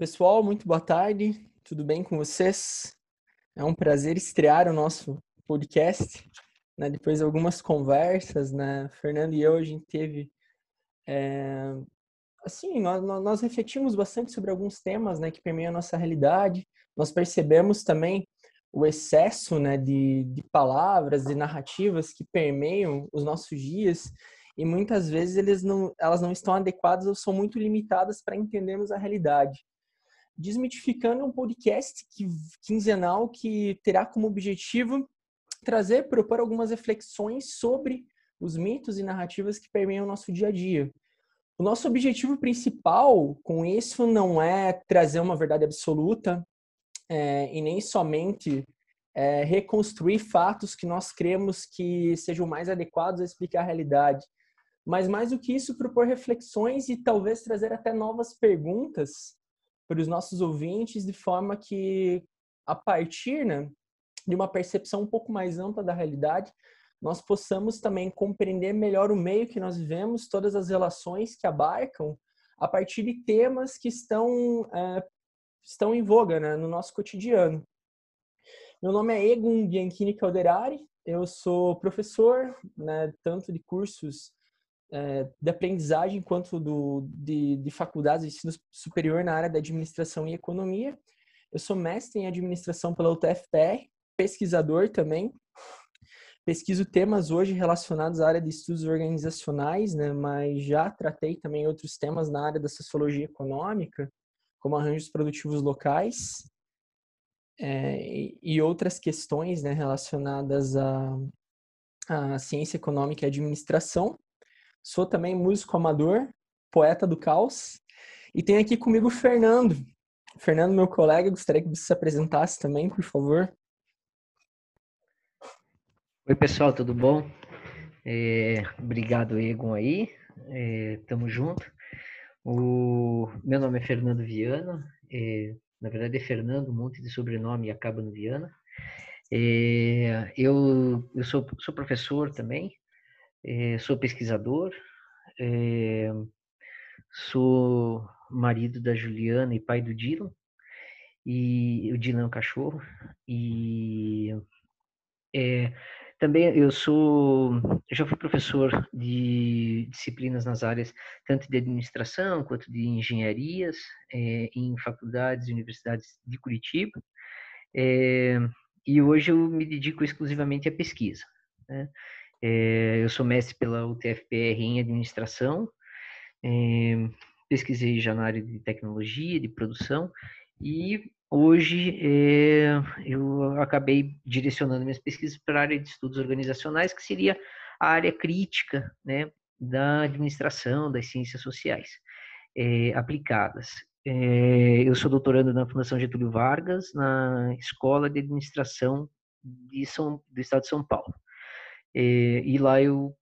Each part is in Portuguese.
Pessoal, muito boa tarde. Tudo bem com vocês? É um prazer estrear o nosso podcast. Né? Depois de algumas conversas, né? Fernando e eu, a gente teve. É... Assim, nós, nós refletimos bastante sobre alguns temas né, que permeiam a nossa realidade. Nós percebemos também o excesso né, de, de palavras e narrativas que permeiam os nossos dias e muitas vezes eles não, elas não estão adequadas ou são muito limitadas para entendermos a realidade. Desmitificando um podcast que, quinzenal que terá como objetivo trazer, propor algumas reflexões sobre os mitos e narrativas que permeiam o nosso dia a dia. O nosso objetivo principal com isso não é trazer uma verdade absoluta é, e nem somente é, reconstruir fatos que nós cremos que sejam mais adequados a explicar a realidade, mas mais do que isso, propor reflexões e talvez trazer até novas perguntas para os nossos ouvintes, de forma que, a partir né, de uma percepção um pouco mais ampla da realidade, nós possamos também compreender melhor o meio que nós vivemos, todas as relações que abarcam, a partir de temas que estão, é, estão em voga né, no nosso cotidiano. Meu nome é Egon Bianchini Calderari, eu sou professor, né, tanto de cursos é, de aprendizagem quanto do, de, de faculdades de ensino superior na área da administração e economia. Eu sou mestre em administração pela UTFPR, pesquisador também. Pesquiso temas hoje relacionados à área de estudos organizacionais, né, mas já tratei também outros temas na área da sociologia econômica, como arranjos produtivos locais é, e outras questões né, relacionadas à, à ciência econômica e administração. Sou também músico amador, poeta do caos. E tem aqui comigo o Fernando. Fernando, meu colega, gostaria que você se apresentasse também, por favor. Oi, pessoal, tudo bom? É, obrigado, Egon, aí. É, tamo junto. O meu nome é Fernando Viana. É, na verdade é Fernando, um monte de sobrenome e acaba no Viana. É, eu eu sou, sou professor também, é, sou pesquisador, é, sou marido da Juliana e pai do Dylan, e o Dylan é um cachorro, e é, também eu sou, já fui professor de disciplinas nas áreas tanto de administração quanto de engenharias em faculdades e universidades de Curitiba. E hoje eu me dedico exclusivamente à pesquisa. Né? É, eu sou mestre pela UTFPR em administração, é, pesquisei já na área de tecnologia, de produção, e hoje é, eu acabei direcionando minhas pesquisas para a área de estudos organizacionais, que seria a área crítica né, da administração, das ciências sociais é, aplicadas. É, eu sou doutorando na Fundação Getúlio Vargas, na Escola de Administração de São, do Estado de São Paulo. É, e lá eu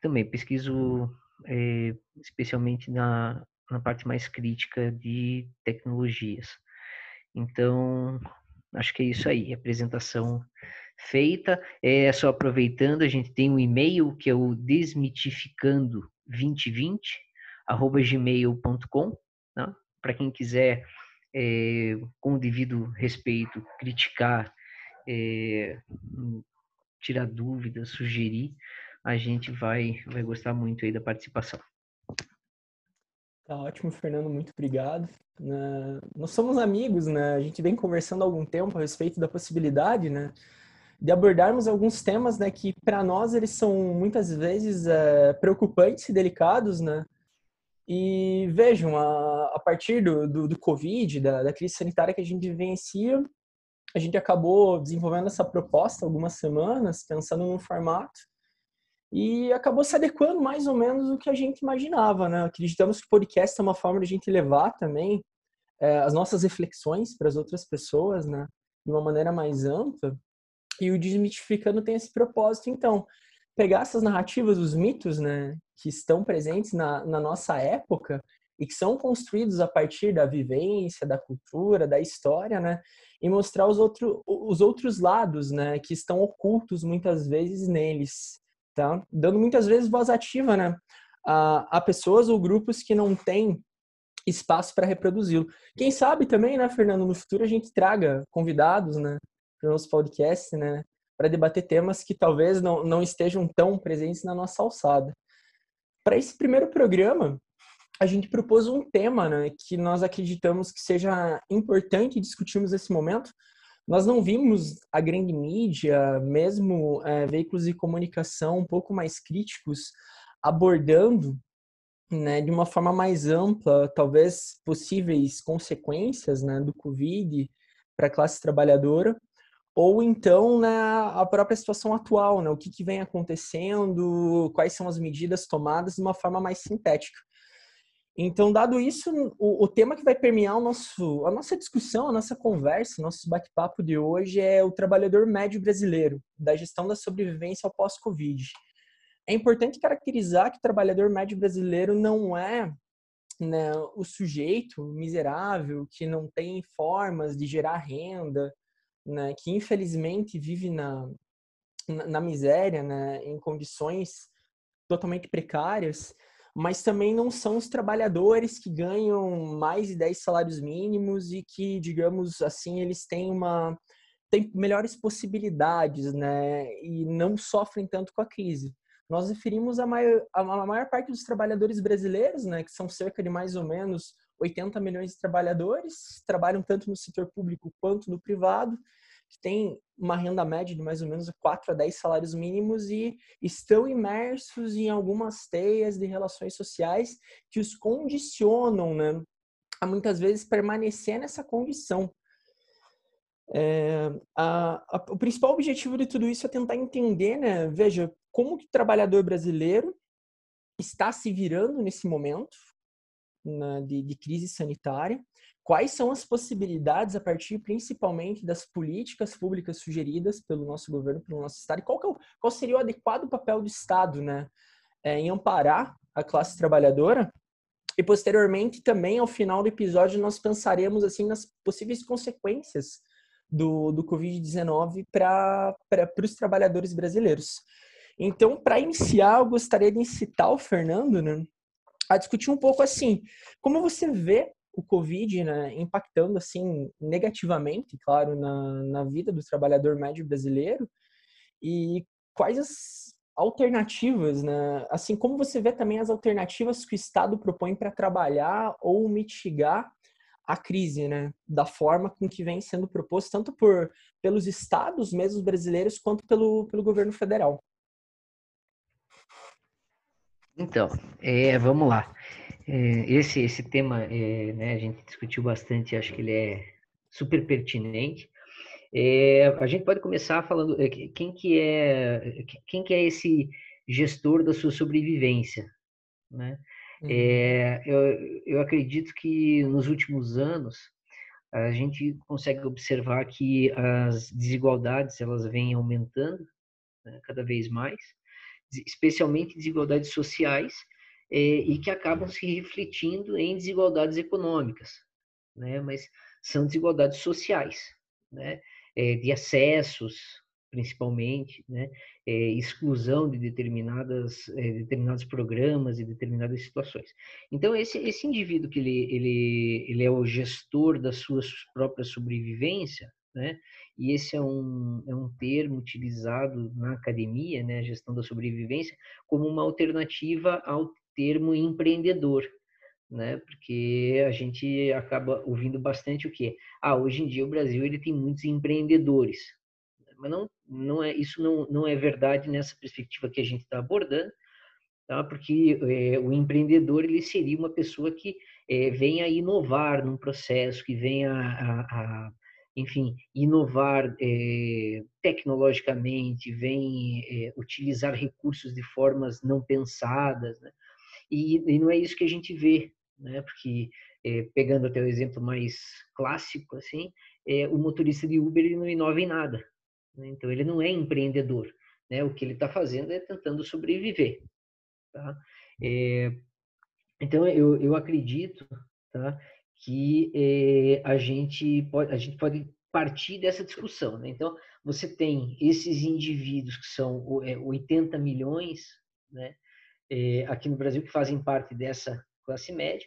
também pesquiso é, especialmente na, na parte mais crítica de tecnologias. Então, acho que é isso aí, apresentação feita. É só aproveitando, a gente tem um e-mail que é o desmitificando2020 arroba gmail.com, né? para quem quiser, é, com o devido respeito, criticar, é, tirar dúvidas, sugerir, a gente vai, vai gostar muito aí da participação. Tá ótimo, Fernando, muito obrigado. Né? Nós somos amigos, né? A gente vem conversando há algum tempo a respeito da possibilidade, né? De abordarmos alguns temas, né? Que para nós eles são muitas vezes é, preocupantes e delicados, né? E vejam, a, a partir do, do, do Covid, da, da crise sanitária que a gente vivencia, a gente acabou desenvolvendo essa proposta algumas semanas, pensando num formato, e acabou se adequando mais ou menos do que a gente imaginava, né? Acreditamos que o podcast é uma forma de a gente levar também é, as nossas reflexões para as outras pessoas, né? De uma maneira mais ampla. E o Desmitificando tem esse propósito, então, pegar essas narrativas, os mitos, né? Que estão presentes na, na nossa época e que são construídos a partir da vivência, da cultura, da história, né? E mostrar os, outro, os outros lados, né? Que estão ocultos muitas vezes neles, tá? Dando muitas vezes voz ativa, né? A, a pessoas ou grupos que não têm espaço para reproduzi-lo. Quem sabe também, né, Fernando, no futuro a gente traga convidados, né, para o nosso podcast, né, para debater temas que talvez não, não estejam tão presentes na nossa alçada. Para esse primeiro programa, a gente propôs um tema né, que nós acreditamos que seja importante discutirmos nesse momento. Nós não vimos a grande mídia, mesmo é, veículos de comunicação um pouco mais críticos, abordando né, de uma forma mais ampla, talvez possíveis consequências né, do Covid para a classe trabalhadora, ou então né, a própria situação atual, né, o que, que vem acontecendo, quais são as medidas tomadas de uma forma mais sintética. Então, dado isso, o, o, tema que vai permear o nosso, a nossa discussão, a nossa conversa, nosso bate-papo de hoje é o trabalhador médio brasileiro, da gestão da sobrevivência ao pós-Covid. É importante caracterizar que o trabalhador médio brasileiro não é né, o sujeito miserável que não tem formas de gerar renda, né, que infelizmente vive na, na, na miséria, né, em condições totalmente precárias, mas também não são os trabalhadores que ganham mais de 10 salários mínimos e que, digamos assim, eles têm uma têm melhores possibilidades, né, e não sofrem tanto com a crise. Nós referimos a maior, a maior parte dos trabalhadores brasileiros, né, que são cerca de mais ou menos 80 milhões de trabalhadores, trabalham tanto no setor público quanto no privado, têm uma renda média de mais ou menos 4 a 10 salários mínimos e estão imersos em algumas teias de relações sociais que os condicionam, né, a muitas vezes permanecer nessa condição. É, a, a, o principal objetivo de tudo isso é tentar entender, né? Veja, como que o trabalhador brasileiro está se virando nesse momento né, de, de, crise sanitária, quais são as possibilidades a partir principalmente das políticas públicas sugeridas pelo nosso governo, pelo nosso Estado, e qual, é qual seria o adequado papel do Estado né, é, em amparar a classe trabalhadora? E posteriormente também ao final do episódio nós pensaremos assim nas possíveis consequências do, do Covid-19 para os trabalhadores brasileiros. Então, para iniciar, eu gostaria de incitar o Fernando né, a discutir um pouco assim, como você vê o Covid né, impactando assim negativamente, claro, na, na vida do trabalhador médio brasileiro e quais as alternativas, né? Assim como você vê também as alternativas que o Estado propõe para trabalhar ou mitigar a crise, né? Da forma com que vem sendo proposto tanto por pelos estados mesmos brasileiros quanto pelo, pelo governo federal. Então, é, vamos lá. É, esse, esse tema, é, né, a gente discutiu bastante, acho que ele é super pertinente. É, a gente pode começar falando é, quem que é quem que é esse gestor da sua sobrevivência, né? Uhum. É, eu, eu acredito que nos últimos anos a gente consegue observar que as desigualdades elas vêm aumentando né, cada vez mais especialmente desigualdades sociais, é, e que acabam se refletindo em desigualdades econômicas, né? Mas são desigualdades sociais, né? É, de acessos, principalmente, né? É, exclusão de determinadas determinados programas e determinadas situações. Então esse esse indivíduo que ele ele ele é o gestor da sua própria sobrevivência, né? E esse é um, é um termo utilizado na academia, né, a gestão da sobrevivência, como uma alternativa ao termo empreendedor, né? Porque a gente acaba ouvindo bastante o que? Ah, hoje em dia o Brasil ele tem muitos empreendedores, mas não, não é isso não, não é verdade nessa perspectiva que a gente está abordando, tá? Porque é, o empreendedor ele seria uma pessoa que é, venha inovar num processo, que venha a, a enfim, inovar é, tecnologicamente, vem é, utilizar recursos de formas não pensadas, né? e, e, não é isso que a gente vê, né? Porque é, pegando até o exemplo mais clássico, assim, o motorista de Uber ele não inova em nada, né? então ele não é empreendedor, né? O que ele está fazendo é tentando sobreviver, tá? então eu, eu acredito, tá? Que eh, a, gente pode, a gente pode partir dessa discussão. Né? Então, você tem esses indivíduos que são 80 milhões né, eh, aqui no Brasil que fazem parte dessa classe média,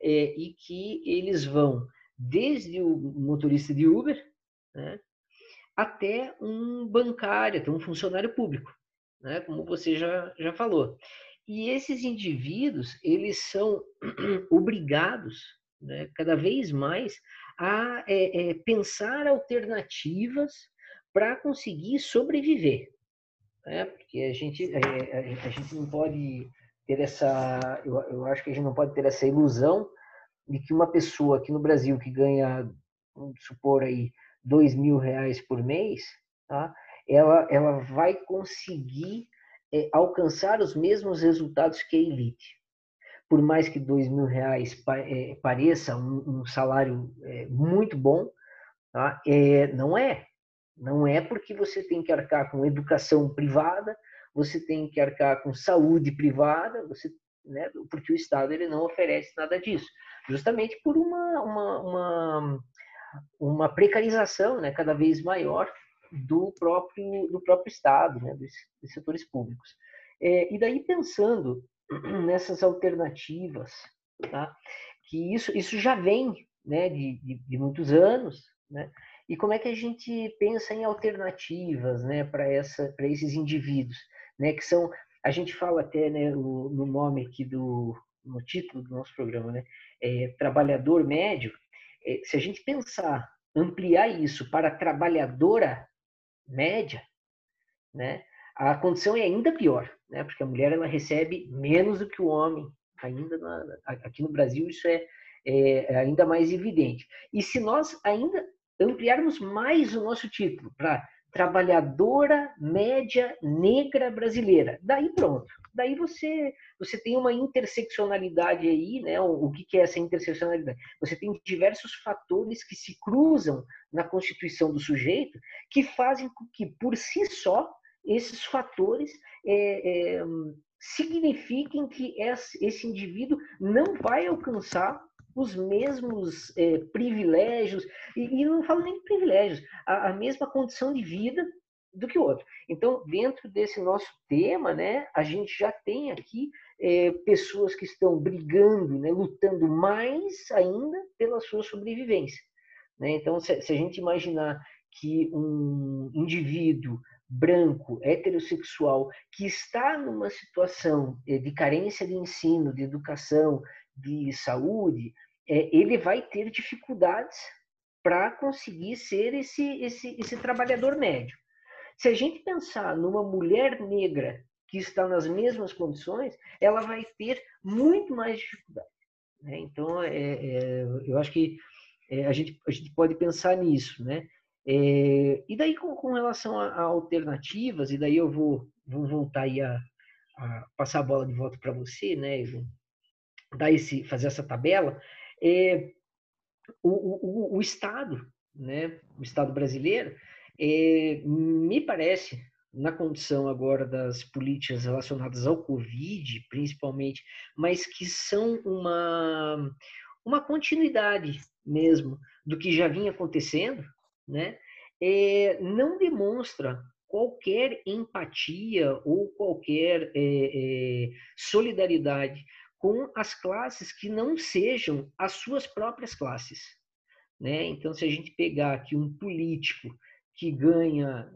é, e que eles vão desde o motorista de Uber né, até um bancário, até um funcionário público, né, como você já, já falou. E esses indivíduos, eles são obrigados, né, cada vez mais, a é, é, pensar alternativas para conseguir sobreviver. Né? Porque a gente, é, a, a, gente não pode ter essa, eu, eu acho que a gente não pode ter essa ilusão de que uma pessoa aqui no Brasil que ganha, vamos supor aí, dois mil reais por mês, tá? ela, ela vai conseguir é, alcançar os mesmos resultados que a elite. Por mais que dois mil reais é, pareça um, salário é, muito bom, tá? é, não é. Não é porque você tem que arcar com educação privada, você tem que arcar com saúde privada, você, né, porque o Estado ele não oferece nada disso, justamente por uma, uma, uma, uma precarização né, cada vez maior do próprio, do próprio Estado, né, dos, dos setores públicos. É, e daí pensando nessas alternativas, tá, que isso, isso já vem né, de, de, de muitos anos, né, e como é que a gente pensa em alternativas né, para esses indivíduos? Né, que são, a gente fala até né, no, no nome aqui do, no título do nosso programa, né, é, trabalhador médio. É, se a gente pensar, ampliar isso para trabalhadora média, né, a condição é ainda pior, né, porque a mulher ela recebe menos do que o homem. Ainda na, aqui no Brasil isso é, é ainda mais evidente. E se nós ainda ampliarmos mais o nosso título para trabalhadora média negra brasileira. Daí pronto. Daí você você tem uma interseccionalidade aí, né? O, o que, que é essa interseccionalidade? Você tem diversos fatores que se cruzam na constituição do sujeito que fazem com que por si só esses fatores é, é, signifiquem que esse, indivíduo não vai alcançar os mesmos é, privilégios, e, e, não falo nem de privilégios, a, a, mesma condição de vida do que o outro. Então, dentro desse nosso tema, né, a gente já tem aqui é, pessoas que estão brigando, né, lutando mais ainda pela sua sobrevivência. Né? Então, se, se a gente imaginar que um indivíduo branco, heterossexual, que está numa situação é, de carência de ensino, de educação, de saúde, é, ele vai ter dificuldades para conseguir ser esse, esse, esse trabalhador médio. Se a gente pensar numa mulher negra que está nas mesmas condições, ela vai ter muito mais dificuldade. Né? Então, é, é, eu acho que é, a, gente, a gente pode pensar nisso. Né? É, e daí, com, com relação a, a, alternativas, e daí eu vou, vou voltar aí a, a passar a bola de volta para você, né, dar esse, fazer essa tabela, é, o, o, o, Estado, né, o Estado brasileiro, é, me parece, na condição agora das políticas relacionadas ao Covid, principalmente, mas que são uma, uma continuidade mesmo do que já vinha acontecendo, né, é, não demonstra qualquer empatia ou qualquer é, é, solidariedade com as classes que não sejam as suas próprias classes. Né? Então, se a gente pegar aqui um político que ganha,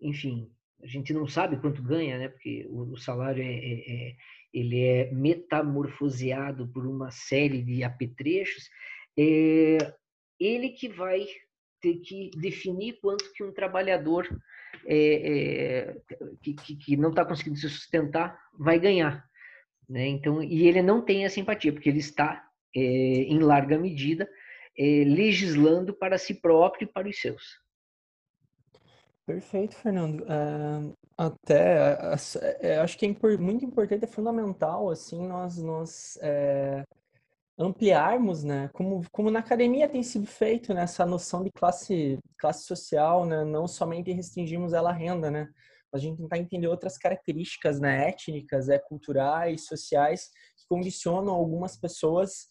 enfim, a gente não sabe quanto ganha, né? porque o, o salário é, é, é, ele é metamorfoseado por uma série de apetrechos, é, ele que vai ter que definir quanto que um trabalhador é, é, que, que, não está conseguindo se sustentar vai ganhar. Né? Então, e ele não tem essa empatia, porque ele está, é, em larga medida, legislando para si próprio e para os seus. Perfeito, Fernando. Uh, até uh, acho que é muito importante, é fundamental, assim, nós, nós ampliarmos, né, como, como na academia tem sido feito, né, essa noção de classe, classe social, né, não somente restringimos ela à renda, né, a gente tentar entender outras características né, étnicas, é, culturais, sociais, que condicionam algumas pessoas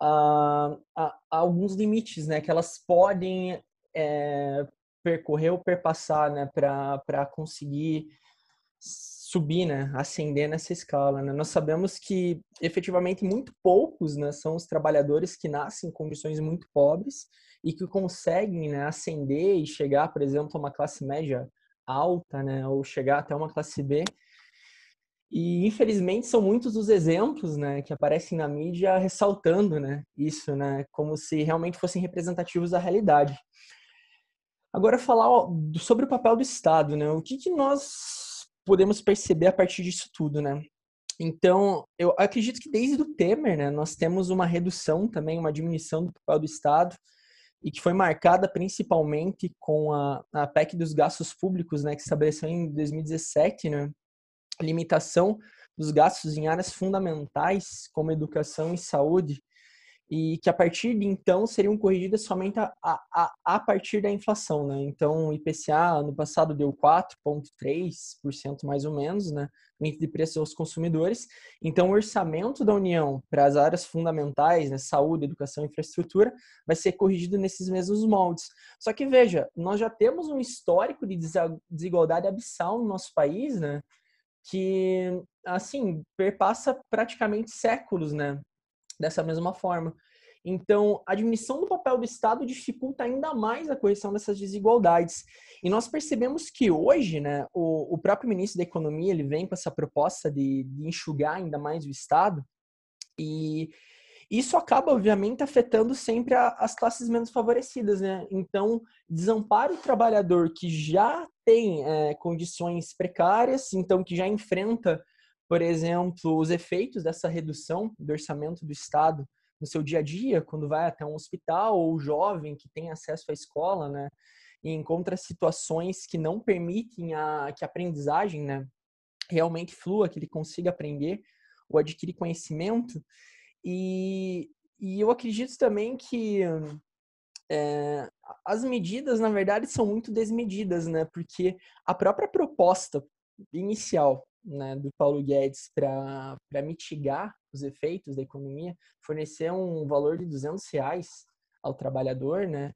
a, a, a alguns limites, né, que elas podem é, percorrer ou perpassar né, para conseguir subir, né, ascender nessa escala. Né? Nós sabemos que efetivamente muito poucos, né, são os trabalhadores que nascem em condições muito pobres e que conseguem, né, ascender e chegar, por exemplo, a uma classe média alta, né, ou chegar até uma classe B. E infelizmente são muitos os exemplos, né, que aparecem na mídia ressaltando, né, isso, né, como se realmente fossem representativos da realidade. Agora falar sobre o papel do Estado, né? O que, que nós podemos perceber a partir disso tudo, né? Então, eu acredito que desde o Temer, né, nós temos uma redução também, uma diminuição do papel do Estado, e que foi marcada principalmente com a, a PEC dos gastos públicos, né, que estabeleceu em 2017, né, limitação dos gastos em áreas fundamentais, como educação e saúde, e que a partir de então seriam corrigidas somente a, a, a partir da inflação, né? Então, o IPCA no passado deu 4,3% mais ou menos, né? de preços aos consumidores. Então, o orçamento da União para as áreas fundamentais, né, saúde, educação e infraestrutura, vai ser corrigido nesses mesmos moldes. Só que, veja, nós já temos um histórico de desigualdade abissal no nosso país, né? Que, assim, perpassa praticamente séculos, né? Dessa mesma forma. Então, a diminuição do papel do Estado dificulta ainda mais a correção dessas desigualdades. E nós percebemos que hoje, né, o, o próprio ministro da Economia ele vem com essa proposta de, de enxugar ainda mais o Estado, e isso acaba, obviamente, afetando sempre a, as classes menos favorecidas, né? Então, desampara o trabalhador que já tem é, condições precárias, então que já enfrenta por exemplo, os efeitos dessa redução do orçamento do Estado no seu dia a dia, quando vai até um hospital, ou jovem que tem acesso à escola, né, e encontra situações que não permitem a, que a aprendizagem, né, realmente flua, que ele consiga aprender ou adquirir conhecimento. E, e eu acredito também que é, as medidas, na verdade, são muito desmedidas, né, porque a própria proposta inicial né, do Paulo Guedes para mitigar os efeitos da economia, fornecer um valor de 200 reais ao trabalhador, né,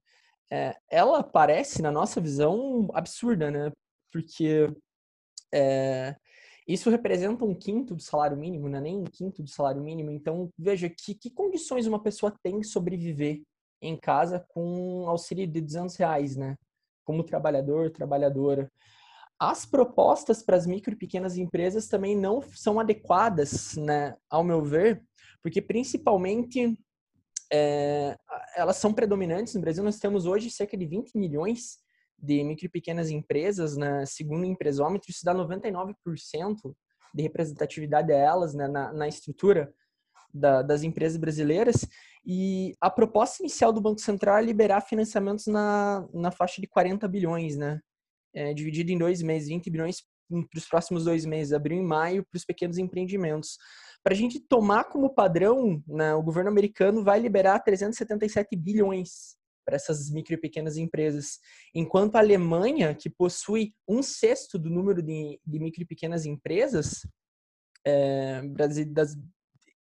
é, ela parece, na nossa visão, absurda, né, porque é, isso representa um quinto do salário mínimo, né, nem um quinto do salário mínimo. Então, veja que, que condições uma pessoa tem sobreviver em casa com auxílio de 200 reais, né, como trabalhador, trabalhadora as propostas para as micro e pequenas empresas também não são adequadas, né, ao meu ver, porque principalmente é, elas são predominantes no Brasil. Nós temos hoje cerca de 20 milhões de micro e pequenas empresas, né, segundo o empresômetro, isso dá 99% de representatividade a elas né, na, na estrutura da, das empresas brasileiras. E a proposta inicial do Banco Central é liberar financiamentos na, na faixa de 40 bilhões, né? É, dividido em dois meses, 20 bilhões para os próximos dois meses, abril e maio, para os pequenos empreendimentos. Para a gente tomar como padrão, né, o governo americano vai liberar 377 bilhões para essas micro e pequenas empresas, enquanto a Alemanha, que possui um sexto do número de, de micro e pequenas empresas, é, das,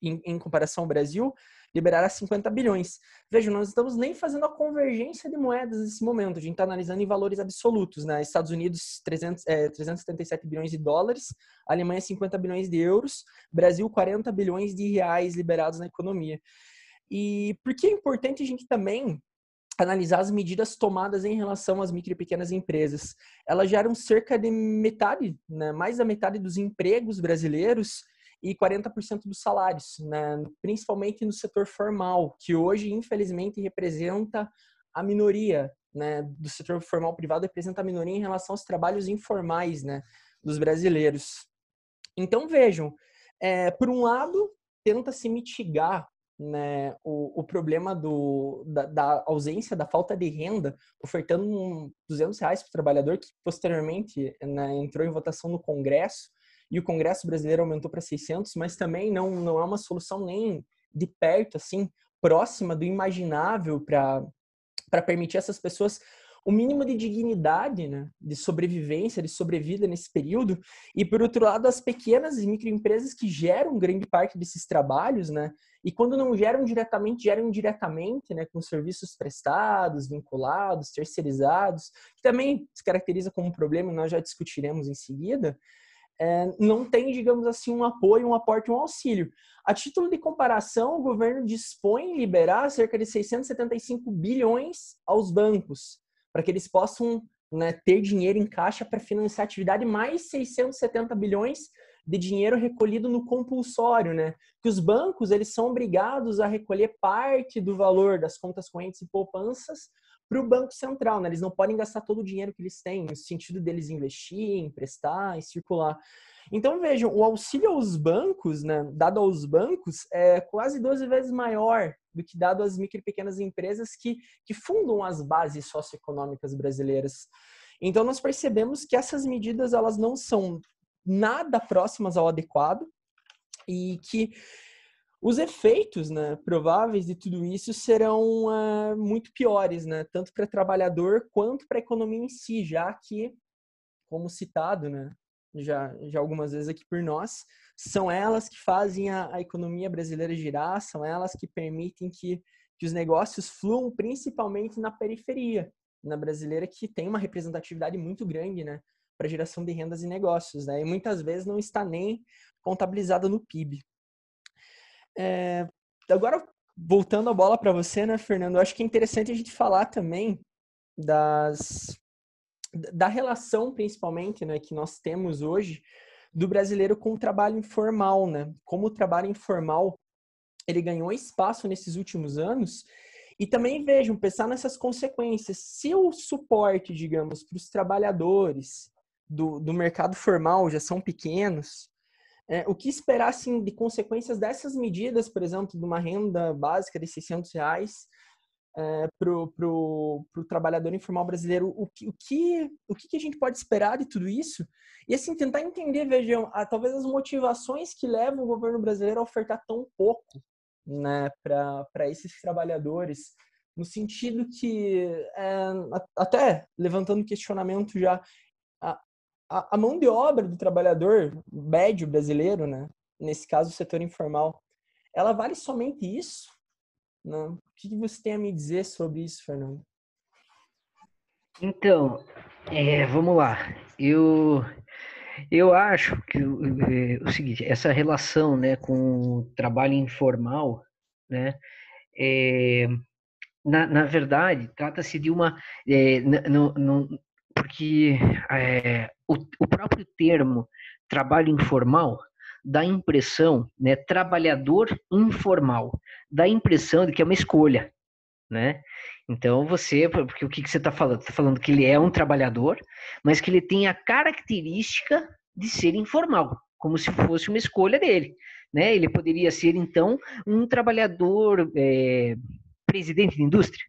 em, em comparação ao Brasil, liberará 50 bilhões. Veja, nós estamos nem fazendo a convergência de moedas nesse momento, a gente está analisando em valores absolutos, né? Estados Unidos, 300, é, 377 bilhões de dólares, Alemanha, 50 bilhões de euros, Brasil, 40 bilhões de reais liberados na economia. E por que é importante a gente também analisar as medidas tomadas em relação às micro e pequenas empresas. Elas geram cerca de metade, né, mais da metade dos empregos brasileiros e 40% dos salários, né? principalmente no setor formal, que hoje, infelizmente, representa a minoria né? do setor formal privado, representa a minoria em relação aos trabalhos informais né? dos brasileiros. Então, vejam, é, por um lado, tenta-se mitigar né, o, o problema do, da, da, ausência, da falta de renda, ofertando um 200 reais para o trabalhador, que posteriormente né, entrou em votação no Congresso, e o Congresso brasileiro aumentou para 600, mas também não, não é uma solução nem de perto, assim, próxima do imaginável para permitir essas pessoas o mínimo de dignidade, né, de sobrevivência, de sobrevida nesse período, e por outro lado as pequenas e microempresas que geram grande parte desses trabalhos, né, e quando não geram diretamente, geram indiretamente, né, com serviços prestados, vinculados, terceirizados, que também se caracteriza como um problema, nós já discutiremos em seguida, é, não tem, digamos assim, um apoio, um aporte, um auxílio. A título de comparação, o governo dispõe liberar cerca de 675 bilhões aos bancos, para que eles possam né, ter dinheiro em caixa para financiar a atividade, mais 670 bilhões de dinheiro recolhido no compulsório, né? Que os bancos eles são obrigados a recolher parte do valor das contas correntes e poupanças para o Banco Central, né? Eles não podem gastar todo o dinheiro que eles têm, no sentido deles investir, emprestar e circular. Então, vejam, o auxílio aos bancos, né, dado aos bancos, é quase 12 vezes maior do que dado às micro e pequenas empresas que, que fundam as bases socioeconômicas brasileiras. Então, nós percebemos que essas medidas elas não são nada próximas ao adequado e que os efeitos né, prováveis de tudo isso serão uh, muito piores, né, tanto para o trabalhador quanto para a economia em si, já que, como citado né, já, já algumas vezes aqui por nós, são elas que fazem a, a economia brasileira girar, são elas que permitem que, que os negócios fluam principalmente na periferia, na brasileira, que tem uma representatividade muito grande né, para geração de rendas e negócios, né, e muitas vezes não está nem contabilizada no PIB. É, agora, voltando a bola para você, né, Fernando? Eu acho que é interessante a gente falar também das da relação, principalmente, né, que nós temos hoje do brasileiro com o trabalho informal, né? Como o trabalho informal ele ganhou espaço nesses últimos anos e também vejam, pensar nessas consequências. Se o suporte, digamos, para os trabalhadores do, do mercado formal já são pequenos, é, o que esperar assim, de consequências dessas medidas, por exemplo, de uma renda básica de 600 reais é, para o trabalhador informal brasileiro? O que, o, que, o que a gente pode esperar de tudo isso? E assim, tentar entender, vejam, a, talvez as motivações que levam o governo brasileiro a ofertar tão pouco né, para esses trabalhadores, no sentido que, é, até levantando questionamento já, a, a mão de obra do trabalhador médio brasileiro, né? nesse caso o setor informal, ela vale somente isso? Né? O que você tem a me dizer sobre isso, Fernando? Então, é, vamos lá. Eu eu acho que é, o seguinte, essa relação, né, com o trabalho informal, né, é, na, na verdade, trata-se de uma, é, no, no, porque é, o, o próprio termo trabalho informal dá a impressão, né, trabalhador informal, dá a impressão de que é uma escolha, né? Então você, porque o que, que você está falando? Está falando que ele é um trabalhador, mas que ele tem a característica de ser informal, como se fosse uma escolha dele, né? Ele poderia ser então um trabalhador é, presidente de indústria?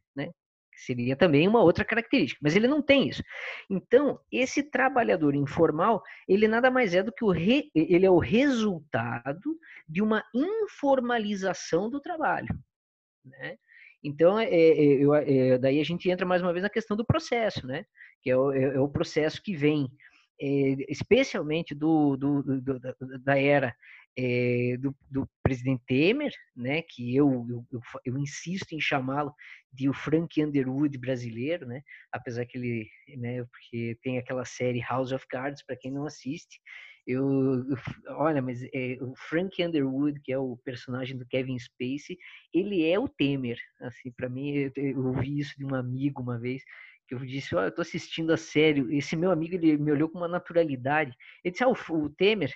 Seria também uma outra característica, mas ele não tem isso. Então, esse trabalhador informal, ele nada mais é do que o re, ele é o resultado de uma informalização do trabalho, né? Então, é, é, é, daí a gente entra mais uma vez na questão do processo, né? Que é o, é, é o processo que vem, é, especialmente do, do, do, da era é, do, do, presidente Temer, né, que eu, eu, eu insisto em chamá-lo de o Frank Underwood brasileiro, né, apesar que ele, né, porque tem aquela série House of Cards, para quem não assiste, eu, eu olha, mas é, o Frank Underwood, que é o personagem do Kevin Spacey, ele é o Temer, assim, para mim, eu, eu ouvi isso de um amigo uma vez, que eu disse, olha, eu tô assistindo a série, esse meu amigo, ele me olhou com uma naturalidade, ele disse, ah, o, o Temer,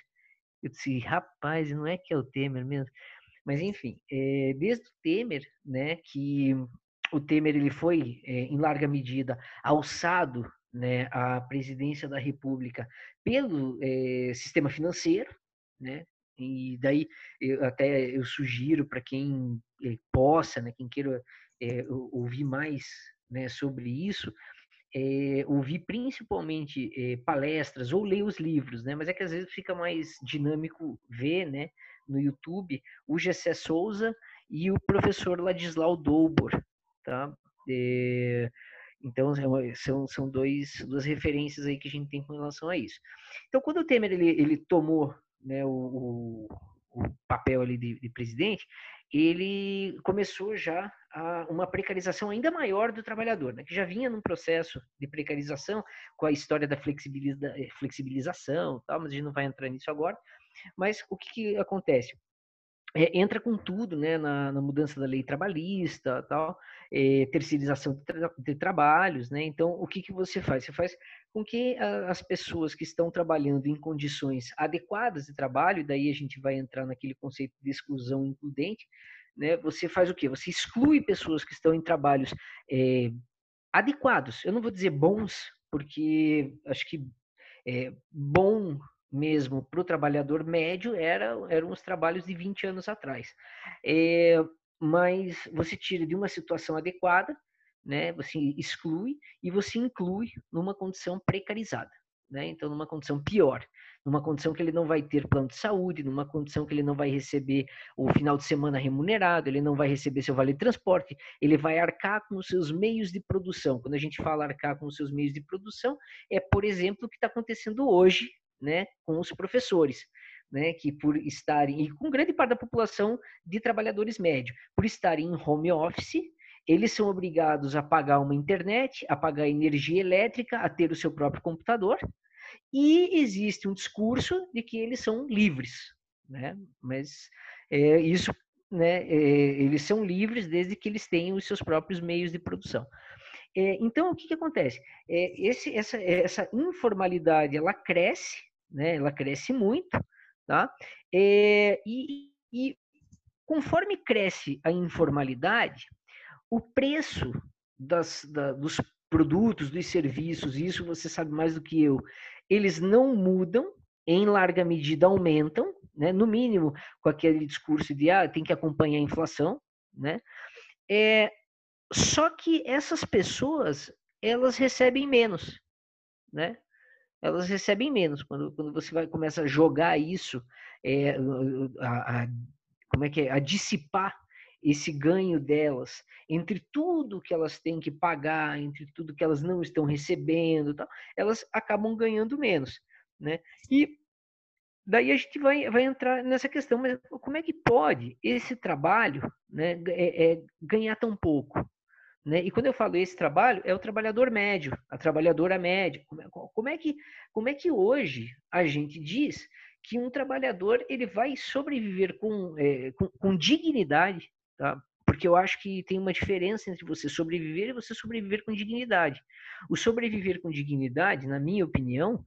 eu disse, rapaz, não é que é o Temer mesmo. Mas enfim, é, desde o Temer, né, que o Temer ele foi é, em larga medida alçado, né, à presidência da República pelo é, sistema financeiro, né, e daí eu, até eu sugiro para quem possa, né, quem queira ouvir mais né, sobre isso, é, ouvir principalmente é, palestras ou ler os livros, né? Mas é que às vezes fica mais dinâmico ver, né, no YouTube, o Gessé Souza e o professor Ladislau Doubor, tá? É, então são, são dois, duas referências aí que a gente tem com relação a isso. Então quando o Temer ele, ele tomou né, o, o papel ali de, de presidente, ele começou já a uma precarização ainda maior do trabalhador, né, que já vinha num processo de precarização com a história da eh, flexibilização, tal, mas a gente não vai entrar nisso agora. Mas o que, que acontece? É, entra com tudo né, na, na, mudança da lei trabalhista, tal, é, terceirização de, tra de, trabalhos. Né? Então, o que, que você faz? Você faz com que a, as pessoas que estão trabalhando em condições adequadas de trabalho, e daí a gente vai entrar naquele conceito de exclusão includente, né? você faz o quê? Você exclui pessoas que estão em trabalhos é, adequados. Eu não vou dizer bons, porque acho que é, bom mesmo para o trabalhador médio era, eram os trabalhos de 20 anos atrás. É, mas você tira de uma situação adequada, né, você exclui e você inclui numa condição precarizada. Né? Então, numa condição pior, numa condição que ele não vai ter plano de saúde, numa condição que ele não vai receber o final de semana remunerado, ele não vai receber seu vale de transporte, ele vai arcar com os seus meios de produção. Quando a gente fala arcar com os seus meios de produção, é, por exemplo, o que está acontecendo hoje né, com os professores, né, que por estarem, e com grande parte da população de trabalhadores médios, por estarem em home office, eles são obrigados a pagar uma internet, a pagar energia elétrica, a ter o seu próprio computador, e existe um discurso de que eles são livres, né? Mas é, isso, né? É, eles são livres desde que eles tenham os seus próprios meios de produção. É, então, o que, que acontece? É, esse, essa, essa informalidade ela cresce né? Ela cresce muito, tá? É, e, e conforme cresce a informalidade, o preço das, da, dos produtos, dos serviços, isso você sabe mais do que eu, eles não mudam, em larga medida aumentam, né? no mínimo com aquele discurso de ah, tem que acompanhar a inflação, né? É, só que essas pessoas elas recebem menos, né? elas recebem menos. Quando, quando você vai começa a jogar isso, é, a, a, como é que é, a dissipar esse ganho delas entre tudo que elas têm que pagar, entre tudo que elas não estão recebendo, tal, elas acabam ganhando menos, né? E daí a gente vai, vai entrar nessa questão, mas como é que pode esse trabalho né, é, é ganhar tão pouco? Né? E quando eu falo esse trabalho, é o trabalhador médio, a trabalhadora média. Como é, como é, que, como é que hoje a gente diz que um trabalhador ele vai sobreviver com, é, com, com, dignidade, tá? porque eu acho que tem uma diferença entre você sobreviver e você sobreviver com dignidade. O sobreviver com dignidade, na minha opinião,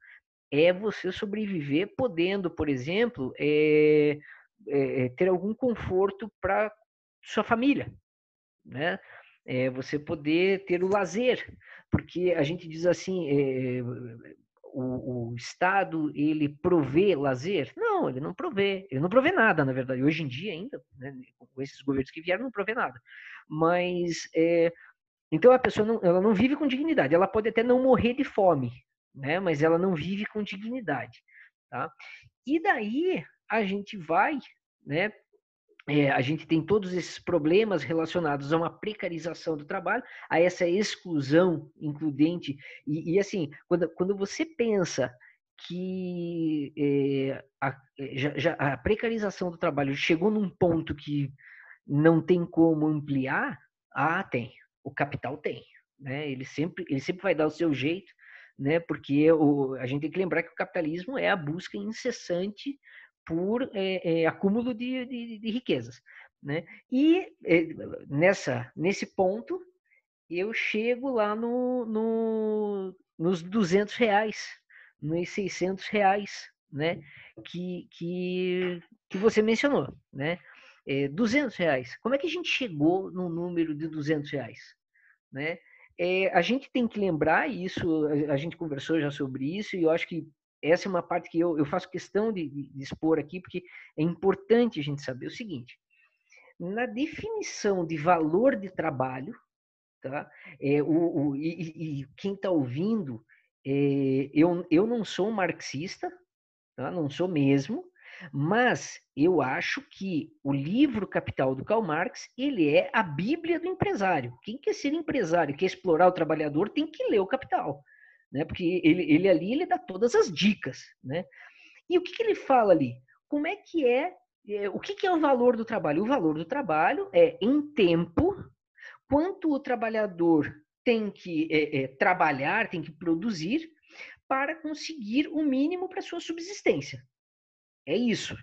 é você sobreviver podendo, por exemplo, é, é, ter algum conforto para sua família, né? é você poder ter o lazer, porque a gente diz assim, o, o, Estado ele provê lazer? Não, ele não provê, ele não provê nada, na verdade. Hoje em dia ainda, né, com esses governos que vieram, não provê nada. Mas é, então a pessoa não, ela não vive com dignidade. Ela pode até não morrer de fome, né? Mas ela não vive com dignidade, tá? E daí a gente vai, né, é, a gente tem todos esses problemas relacionados a uma precarização do trabalho, a essa exclusão includente. E, e assim, quando, quando você pensa que é, a, é, já, já, a precarização do trabalho chegou num ponto que não tem como ampliar, ah, tem. O capital tem. Né? Ele, sempre, ele sempre vai dar o seu jeito, né? porque o, a gente tem que lembrar que o capitalismo é a busca incessante por é, é, acúmulo de, de, de, riquezas. Né? E é, nessa, nesse ponto, eu chego lá no, no, nos 200 reais, nos 600 reais, né? que, que, que você mencionou. Né? É, 200 reais. Como é que a gente chegou no número de 200 reais? Né? É, a gente tem que lembrar isso, a gente conversou já sobre isso, e eu acho que essa é uma parte que eu, eu faço questão de, de, expor aqui, porque é importante a gente saber o seguinte: na definição de valor de trabalho, tá? É, o, o e, e quem está ouvindo, é, eu, eu não sou marxista, tá? não sou mesmo, mas eu acho que o livro Capital do Karl Marx ele é a Bíblia do empresário. Quem quer ser empresário, quer explorar o trabalhador, tem que ler o Capital né? Porque ele, ele ali ele dá todas as dicas, né? E o que, que ele fala ali? Como é que é, é o que, que é o valor do trabalho? O valor do trabalho é em tempo quanto o trabalhador tem que é, é, trabalhar, tem que produzir para conseguir o mínimo para sua subsistência. É isso.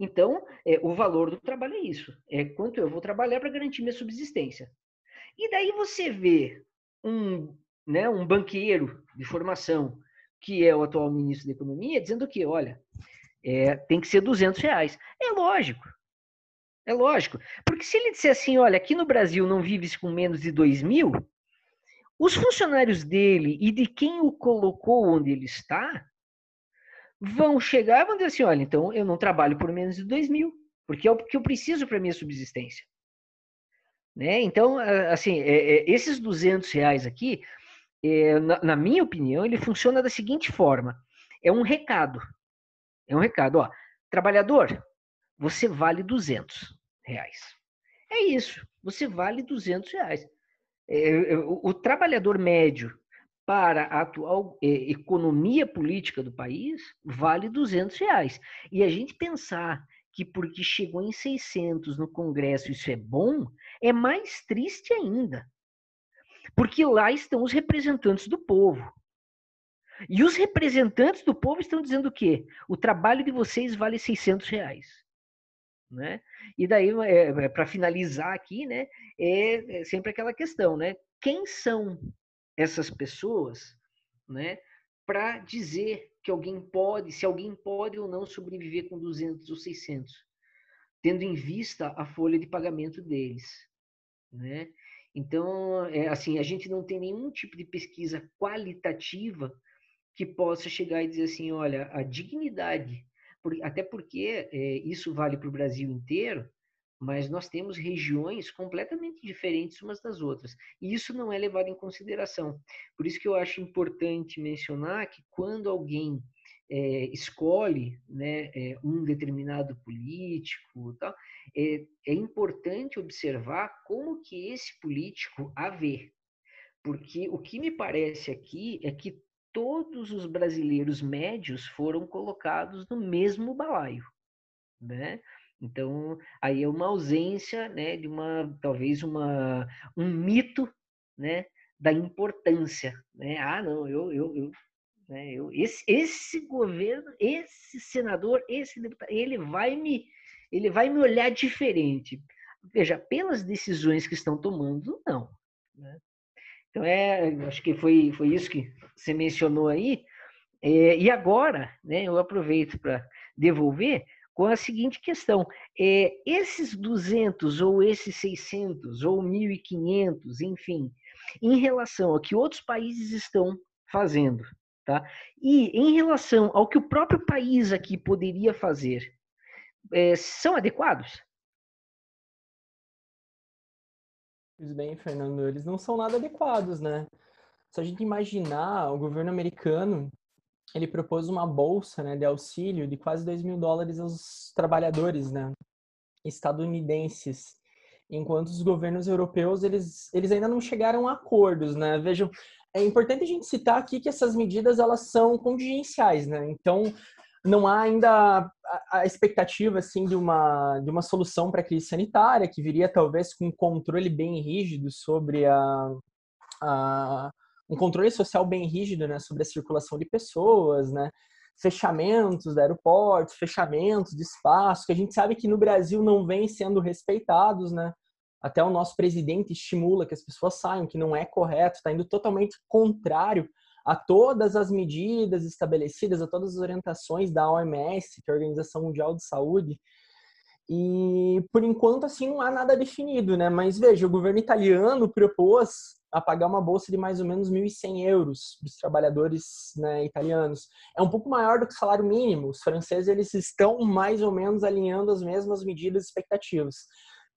Então, é, o valor do trabalho é isso. É quanto eu vou trabalhar para garantir minha subsistência. E daí você vê um, né, um banqueiro de formação, que é o atual ministro da Economia, dizendo que, olha, é, tem que ser 200 reais. É lógico. É lógico. Porque se ele disser assim, olha, aqui no Brasil não vive-se com menos de 2 mil, os funcionários dele e de quem o colocou onde ele está vão chegar e vão dizer assim, olha, então eu não trabalho por menos de 2 mil, porque é o que eu preciso para minha subsistência. Né? Então, assim, é, é, esses 200 reais aqui, é, na, na minha opinião, ele funciona da seguinte forma. É um recado. É um recado, ó. Trabalhador, você vale 200 reais. É isso, você vale 200 reais. É, é, o, o, trabalhador médio para a atual é, economia política do país vale 200 reais. E a gente pensar que porque chegou em 600 no Congresso isso é bom, é mais triste ainda. Porque lá estão os representantes do povo. E os representantes do povo estão dizendo o quê? O trabalho de vocês vale 600 reais. Né? E daí, é, é para finalizar aqui, né, é, é, sempre aquela questão, né? Quem são essas pessoas, né, para dizer que alguém pode, se alguém pode ou não sobreviver com 200 ou 600, tendo em vista a folha de pagamento deles, né? Então, é, assim, a gente não tem nenhum tipo de pesquisa qualitativa que possa chegar e dizer assim, olha, a dignidade até porque é, isso vale para o Brasil inteiro, mas nós temos regiões completamente diferentes umas das outras. E isso não é levado em consideração. Por isso que eu acho importante mencionar que quando alguém é, escolhe né, é, um determinado político, tal, é, é importante observar como que esse político a vê. Porque o que me parece aqui é que todos os brasileiros médios foram colocados no mesmo balaio, né? Então, aí é uma ausência, né, de uma talvez uma um mito, né, da importância, né? Ah, não, eu eu, eu né, eu esse esse governo, esse senador, esse deputado, ele vai me ele vai me olhar diferente. Veja, pelas decisões que estão tomando, não, né? Então, é, acho que foi, foi isso que você mencionou aí. É, e agora, né, eu aproveito para devolver com a seguinte questão: é, esses 200 ou esses 600 ou 1.500, enfim, em relação ao que outros países estão fazendo, tá? E em relação ao que o próprio país aqui poderia fazer, é, são adequados? Pois bem, Fernando, eles não são nada adequados, né? Se a gente imaginar, o governo americano, ele propôs uma bolsa né, de auxílio de quase 2 mil dólares aos trabalhadores né, estadunidenses, enquanto os governos europeus, eles, eles ainda não chegaram a acordos, né? Vejam, é importante a gente citar aqui que essas medidas, elas são contingenciais, né? Então, não há ainda a, expectativa assim de uma de uma solução para a crise sanitária que viria talvez com um controle bem rígido sobre a, a um controle social bem rígido né? Sobre a circulação de pessoas né? Fechamentos de aeroportos fechamentos de espaços que a gente sabe que no Brasil não vem sendo respeitados né até o nosso presidente estimula que as pessoas saiam que não é correto está indo totalmente contrário a todas as medidas estabelecidas, a todas as orientações da OMS, que é a Organização Mundial de Saúde. E por enquanto assim não há nada definido, né? Mas veja, o governo italiano propôs a pagar uma bolsa de mais ou menos 1.100 euros para os trabalhadores né, italianos. É um pouco maior do que o salário mínimo. Os franceses eles estão mais ou menos alinhando as mesmas medidas e expectativas.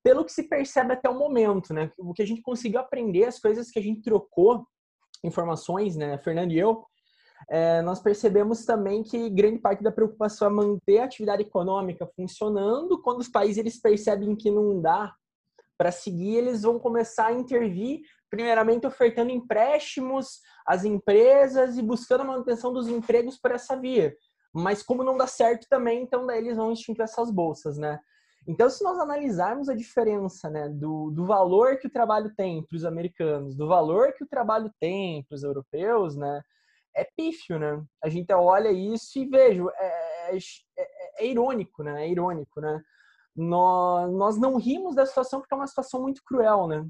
Pelo que se percebe até o momento, né? O que a gente conseguiu aprender, as coisas que a gente trocou informações, né, Fernando e eu, é, nós percebemos também que grande parte da preocupação é manter a atividade econômica funcionando. Quando os países eles percebem que não dá para seguir, eles vão começar a intervir, primeiramente ofertando empréstimos às empresas e buscando a manutenção dos empregos por essa via. Mas como não dá certo também, então daí eles vão instituir essas bolsas, né? Então, se nós analisarmos a diferença né, do, do valor que o trabalho tem para os americanos, do valor que o trabalho tem para os europeus, né, é pífio, né? A gente olha isso e vejo, é, é, é, é irônico, né? É irônico, né? Nós, nós não rimos da situação porque é uma situação muito cruel, né?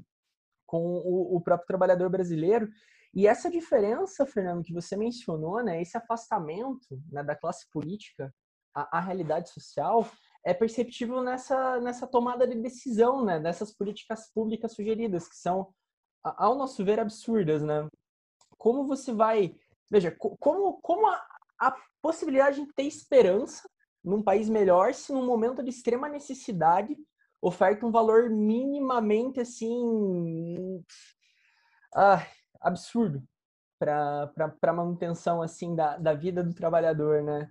Com o, o próprio trabalhador brasileiro. E essa diferença, Fernando, que você mencionou, né? Esse afastamento né, da classe política à, à realidade social, é perceptível nessa, nessa tomada de decisão, né? Dessas políticas públicas sugeridas, que são, ao nosso ver, absurdas, né? Como você vai... Veja, como, como a, a possibilidade de ter esperança num país melhor se num momento de extrema necessidade oferta um valor minimamente, assim... Ah, absurdo para manutenção, assim, da, da vida do trabalhador, né?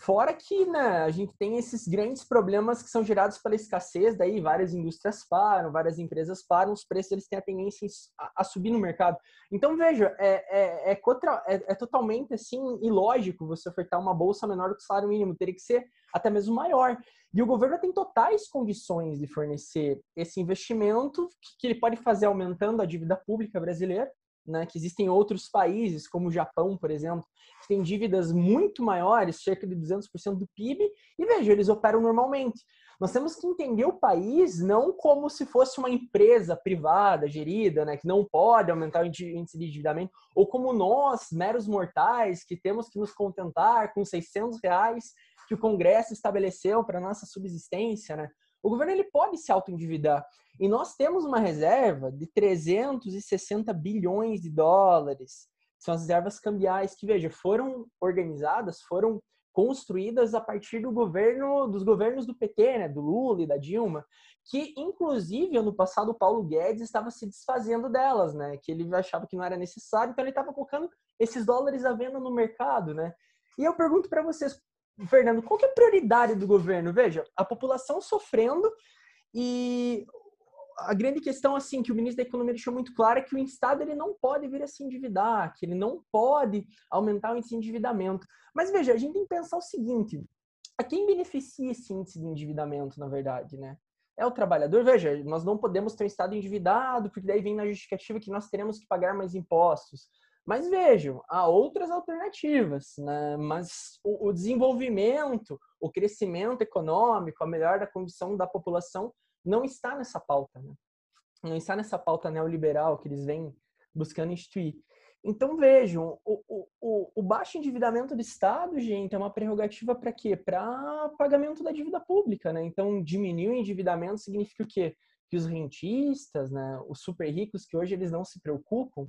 Fora que né, a gente tem esses grandes problemas que são gerados pela escassez, daí várias indústrias param, várias empresas param, os preços eles têm a tendência a, a subir no mercado. Então, veja, é, é, é, contra, é, é, totalmente assim ilógico você ofertar uma bolsa menor do que o salário mínimo, teria que ser até mesmo maior. E o governo tem totais condições de fornecer esse investimento que, que ele pode fazer aumentando a dívida pública brasileira, né, que existem outros países, como o Japão, por exemplo, que têm dívidas muito maiores, cerca de 200% do PIB, e veja, eles operam normalmente. Nós temos que entender o país não como se fosse uma empresa privada, gerida, né, que não pode aumentar o índice de endividamento, ou como nós, meros mortais, que temos que nos contentar com 600 reais que o Congresso estabeleceu para nossa subsistência, né? O governo ele pode se auto-endividar. E nós temos uma reserva de 360 bilhões de dólares. São as reservas cambiais que, veja, foram organizadas, foram construídas a partir do governo, dos governos do PT, né, do Lula e da Dilma, que inclusive ano passado o Paulo Guedes estava se desfazendo delas, né, que ele achava que não era necessário, então ele estava colocando esses dólares à venda no mercado, né? E eu pergunto para vocês, Fernando, qual é a prioridade do governo? Veja, a população sofrendo e a grande questão assim que o ministro da Economia deixou muito claro é que o Estado ele não pode vir a se endividar, que ele não pode aumentar o índice de endividamento. Mas veja, a gente tem que pensar o seguinte: a quem beneficia esse índice de endividamento, na verdade, né? É o trabalhador. Veja, nós não podemos ter um Estado endividado, porque daí vem na justificativa que nós teremos que pagar mais impostos. Mas vejam, há outras alternativas, né? mas o, o desenvolvimento, o crescimento econômico, a melhor da condição da população não está nessa pauta, né? não está nessa pauta neoliberal que eles vêm buscando instituir. Então vejam, o, o, o baixo endividamento do Estado, gente, é uma prerrogativa para quê? Para pagamento da dívida pública, né? Então diminuir o endividamento significa o quê? Que os rentistas, né, os super ricos que hoje eles não se preocupam,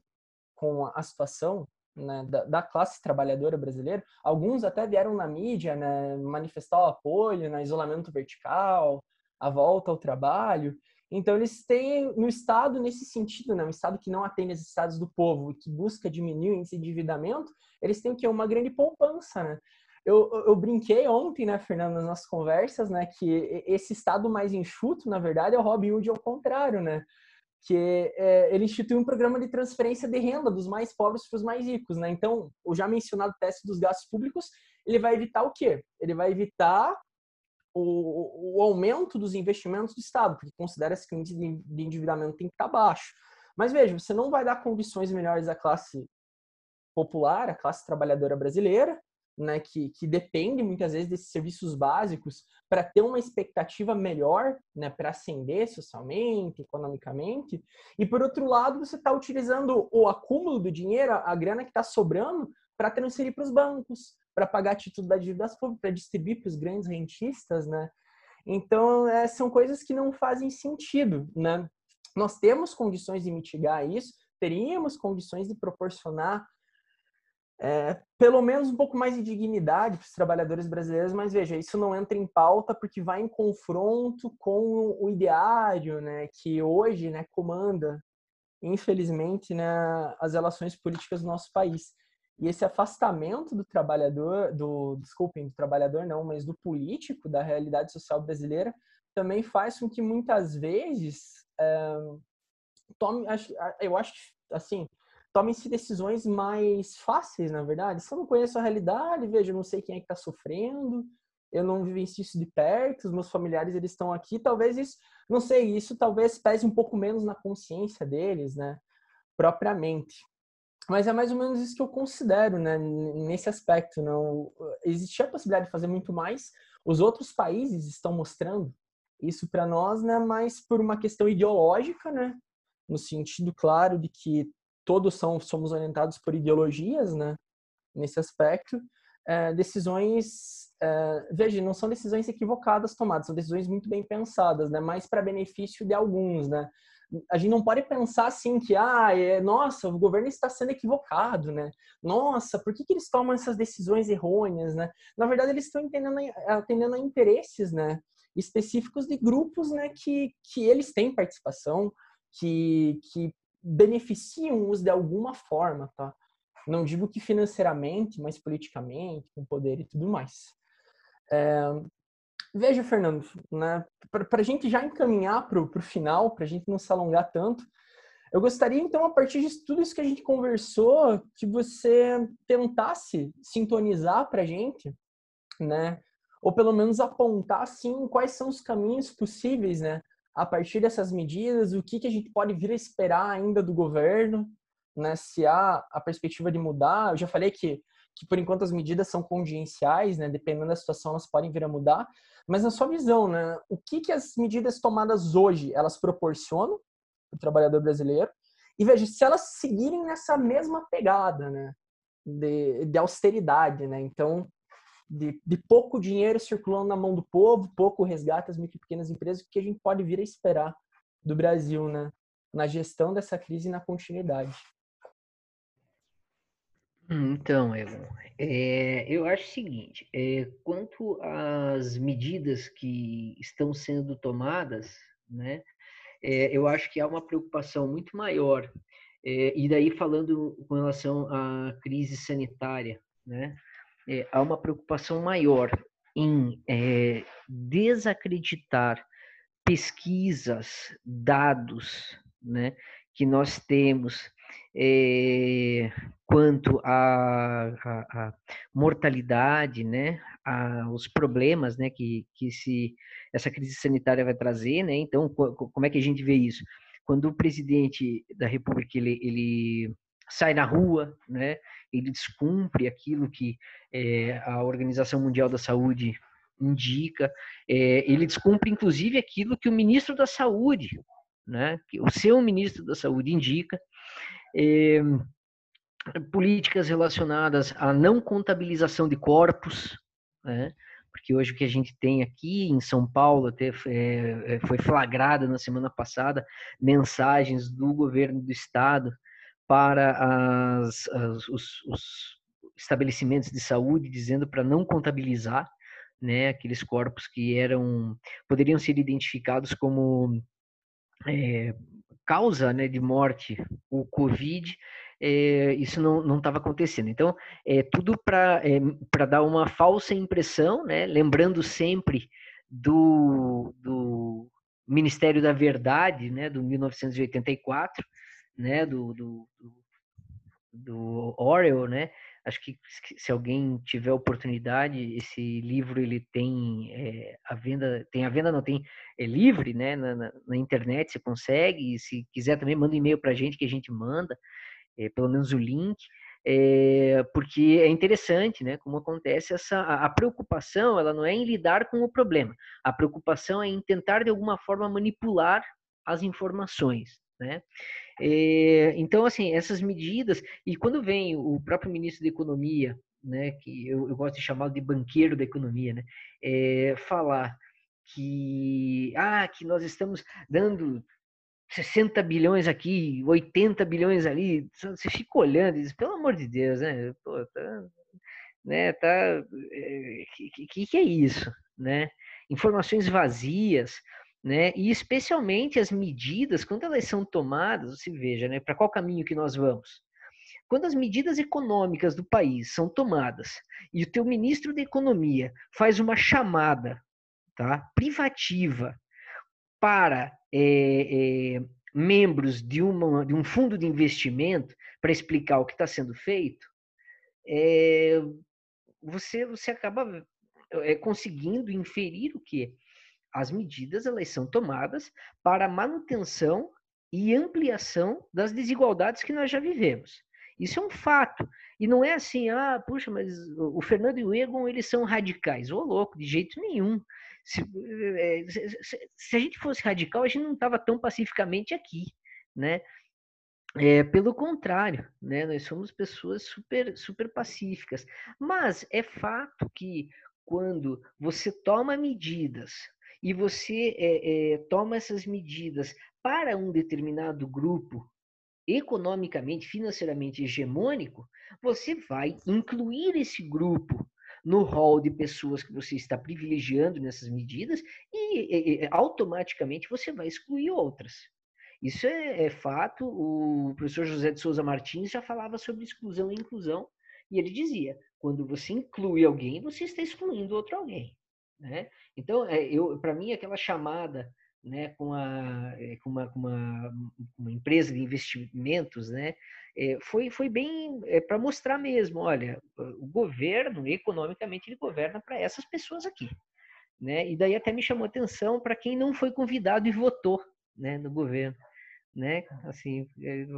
com a situação né, da, da, classe trabalhadora brasileira. Alguns até vieram na mídia né, manifestar o apoio né, isolamento vertical, a volta ao trabalho. Então, eles têm, no Estado, nesse sentido, né, um Estado que não atende as necessidades do povo e que busca diminuir o endividamento, eles têm que uma grande poupança, né? Eu, eu, brinquei ontem, né, Fernando, nas nossas conversas, né, que esse Estado mais enxuto, na verdade, é o Robin Hood ao contrário, né? Que é, ele instituiu um programa de transferência de renda dos mais pobres para os mais ricos, né? Então, o já mencionado teste dos gastos públicos, ele vai evitar o quê? Ele vai evitar o, o aumento dos investimentos do Estado, porque considera-se que o índice de endividamento tem que estar baixo. Mas veja, você não vai dar condições melhores à classe popular, à classe trabalhadora brasileira, né, que, que depende muitas vezes desses serviços básicos para ter uma expectativa melhor, né, para ascender socialmente, economicamente. E por outro lado, você está utilizando o acúmulo do dinheiro, a grana que está sobrando, para transferir para os bancos, para pagar título da dívida pública, para distribuir para os grandes rentistas, né? Então, é, são coisas que não fazem sentido, né? Nós temos condições de mitigar isso, teríamos condições de proporcionar é, pelo menos um pouco mais de dignidade para os trabalhadores brasileiros, mas veja, isso não entra em pauta porque vai em confronto com o ideário, né, que hoje, né, comanda, infelizmente, né, as relações políticas do nosso país. E esse afastamento do trabalhador, do, desculpem, do trabalhador não, mas do político, da realidade social brasileira, também faz com que muitas vezes é, tome, eu acho, assim, tomem-se decisões mais fáceis, na verdade. Se eu não conheço a realidade, veja, não sei quem é que está sofrendo, eu não vivencio isso de perto, os meus familiares eles estão aqui, talvez isso, não sei, isso talvez pese um pouco menos na consciência deles, né, propriamente. Mas é mais ou menos isso que eu considero, né, nesse aspecto, não existia a possibilidade de fazer muito mais. Os outros países estão mostrando isso para nós, né, mas por uma questão ideológica, né, no sentido claro de que todos são somos orientados por ideologias, né, nesse aspecto. É, decisões, é, veja, não são decisões equivocadas tomadas, são decisões muito bem pensadas, né, mas para benefício de alguns, né a gente não pode pensar assim que, ah, é, nossa, o governo está sendo equivocado, né? Nossa, por que, que eles tomam essas decisões errôneas, né? Na verdade, eles estão atendendo a interesses, né? Específicos de grupos, né? Que, que eles têm participação, que, que beneficiam-os de alguma forma, tá? Não digo que financeiramente, mas politicamente, com poder e tudo mais. É, Veja, Fernando, né, para a gente já encaminhar para o final, para a gente não se alongar tanto, eu gostaria, então, a partir de tudo isso que a gente conversou, que você tentasse sintonizar para a gente, né? Ou pelo menos apontar, assim, quais são os caminhos possíveis, né? A partir dessas medidas, o que, que a gente pode vir a esperar ainda do governo, né? Se há a perspectiva de mudar. Eu já falei que, que por enquanto, as medidas são contingenciais, né? Dependendo da situação, elas podem vir a mudar. Mas na sua visão, né, o que, que as medidas tomadas hoje elas proporcionam para o trabalhador brasileiro? E veja, se elas seguirem nessa mesma pegada, né, de, de austeridade, né, então de, de, pouco dinheiro circulando na mão do povo, pouco resgate às micro e pequenas empresas, o que a gente pode vir a esperar do Brasil, né, na gestão dessa crise e na continuidade? Então, Evan, é, eu acho o seguinte: é, quanto às medidas que estão sendo tomadas, né, é, eu acho que há uma preocupação muito maior. É, e daí falando com relação à crise sanitária, né, é, há uma preocupação maior em é, desacreditar pesquisas, dados, né, que nós temos é, quanto à, mortalidade, né, a, os problemas, né, que, que se, essa crise sanitária vai trazer, né, então como é que a gente vê isso? Quando o presidente da República ele, ele sai na rua, né, ele descumpre aquilo que é, a Organização Mundial da Saúde indica, é, ele descumpre inclusive aquilo que o ministro da Saúde, né, que o seu ministro da Saúde indica, é, políticas relacionadas à não contabilização de corpos, né? porque hoje o que a gente tem aqui em São Paulo até é, foi flagrada na semana passada mensagens do governo do estado para as, as, os, os, estabelecimentos de saúde dizendo para não contabilizar né, aqueles corpos que eram poderiam ser identificados como é, causa né, de morte, o Covid, é, isso não estava acontecendo. Então, é tudo para é, dar uma falsa impressão, né, lembrando sempre do, do Ministério da Verdade, né, do 1984, né, do, do, do Orwell, né, acho que se alguém tiver oportunidade, esse livro ele tem é, a venda, tem a venda não tem é livre, né, na, na, na internet você consegue. E se quiser também manda um e-mail para a gente que a gente manda, é, pelo menos o link, é, porque é interessante, né, como acontece essa a, a preocupação, ela não é em lidar com o problema, a preocupação é em tentar de alguma forma manipular as informações, né? É, então, assim, essas medidas, e quando vem o próprio ministro da Economia, né, que eu, eu gosto de chamar de banqueiro da economia, né, é, falar que, ah, que nós estamos dando 60 bilhões aqui, 80 bilhões ali, você fica olhando e diz, pelo amor de Deus, né, Pô, tá, né, tá, é, que, que, que é isso, né, informações vazias, né? E especialmente as medidas, quando elas são tomadas, você veja, né, para qual caminho que nós vamos. Quando as medidas econômicas do país são tomadas e o teu ministro da Economia faz uma chamada tá, privativa para é, é, membros de, uma, de um fundo de investimento para explicar o que está sendo feito, é, você, você acaba conseguindo inferir o que as medidas elas são tomadas para manutenção e ampliação das desigualdades que nós já vivemos. Isso é um fato. E não é assim, ah, puxa, mas o Fernando e o Egon, eles são radicais. Ô, louco, de jeito nenhum. Se, é, se, se a gente fosse radical, a gente não estava tão pacificamente aqui, né? É, pelo contrário, né, nós somos pessoas super, super pacíficas. Mas é fato que quando você toma medidas e você é, é, toma essas medidas para um determinado grupo economicamente, financeiramente hegemônico, você vai incluir esse grupo no rol de pessoas que você está privilegiando nessas medidas e, e, automaticamente você vai excluir outras. Isso é, é, fato. O professor José de Souza Martins já falava sobre exclusão e inclusão, e ele dizia: quando você inclui alguém, você está excluindo outro alguém. Né? Então, é, para mim, aquela chamada né, com, a, eh, com, uma, com uma, uma, empresa de investimentos, né, é, foi, foi bem é, para mostrar mesmo, olha, o governo, economicamente, ele governa para essas pessoas aqui. Né? E daí até me chamou atenção para quem não foi convidado e votou né, no governo. Né? Assim,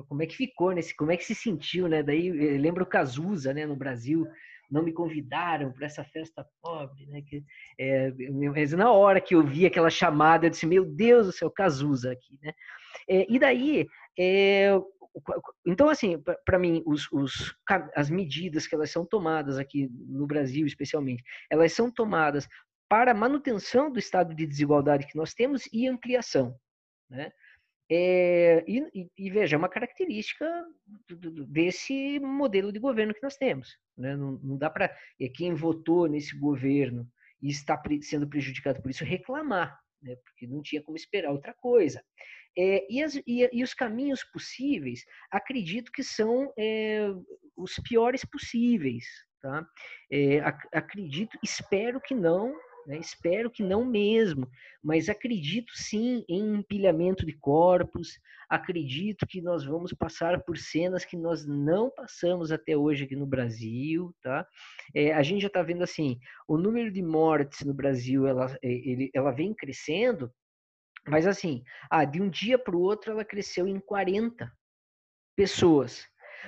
como é que ficou nesse, como é que se sentiu, né? Daí lembra o Cazuza, né, no Brasil, não me convidaram para essa festa pobre, né? Que, é, mas na hora que eu vi aquela chamada, eu disse, meu Deus do céu, Cazuza aqui, né? É, e daí, é, então assim, para mim, os, os, as medidas que elas são tomadas aqui no Brasil, especialmente, elas são tomadas para manutenção do estado de desigualdade que nós temos e ampliação, né? É, e, e, e, veja, é uma característica desse modelo de governo que nós temos. Né? Não, não, dá para é, quem votou nesse governo e está pre, sendo prejudicado por isso reclamar, né? porque não tinha como esperar outra coisa. É, e, as, e, os caminhos possíveis, acredito que são os piores possíveis. Tá? Ac, acredito, espero que não né? Espero que não mesmo, mas acredito sim em empilhamento de corpos, acredito que nós vamos passar por cenas que nós não passamos até hoje aqui no Brasil. Tá? É, a gente já está vendo assim, o número de mortes no Brasil ela, é, ele, ela vem crescendo, mas assim, ah, de um dia para o outro ela cresceu em 40 pessoas,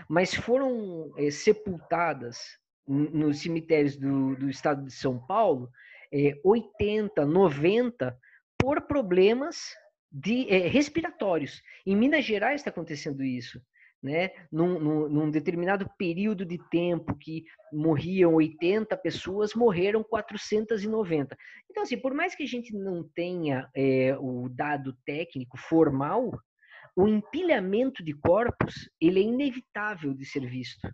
mas foram é, sepultadas nos cemitérios do, do estado de São Paulo é, 80, 90 por problemas de, é, respiratórios. Em Minas Gerais está acontecendo isso. Né? Num, num, num, determinado período de tempo que morriam 80 pessoas, morreram 490. Então, assim, por mais que a gente não tenha é, o dado técnico formal, o empilhamento de corpos ele é inevitável de ser visto.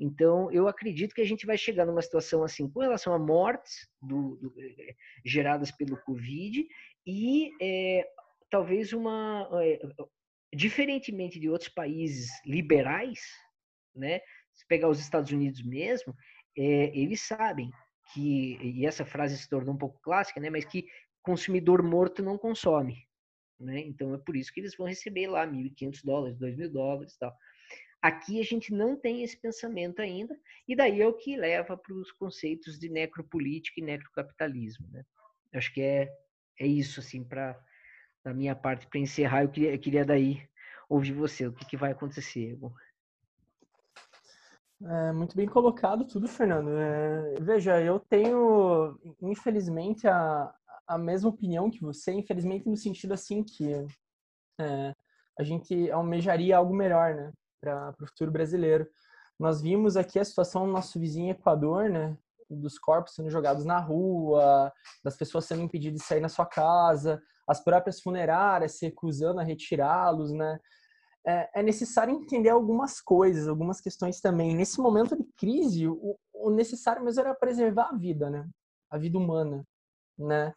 Então, eu acredito que a gente vai chegar numa situação assim, com relação a mortes do, do, eh, geradas pelo Covid e é, talvez uma. É, diferentemente de outros países liberais, né? Se pegar os Estados Unidos mesmo, é, eles sabem que, e essa frase se tornou um pouco clássica, né? Mas que consumidor morto não consome. Né? Então é por isso que eles vão receber lá 1.500 dólares, 2.000 dólares e tal. Aqui a gente não tem esse pensamento ainda, e daí é o que leva para os conceitos de necropolítica e necrocapitalismo. Né? Acho que é, é isso, assim, para da minha parte, para encerrar, eu queria, eu queria daí ouvir você, o que, que vai acontecer. É, muito bem colocado tudo, Fernando. É, veja, eu tenho, infelizmente, a, a mesma opinião que você, infelizmente no sentido assim que é, a gente almejaria algo melhor, né? Para o futuro brasileiro. Nós vimos aqui a situação do nosso vizinho Equador, né? Dos corpos sendo jogados na rua, das pessoas sendo impedidas de sair na sua casa, as próprias funerárias se recusando a retirá-los, né? É, é necessário entender algumas coisas, algumas questões também. Nesse momento de crise, o, o necessário mesmo era preservar a vida, né? A vida humana, né?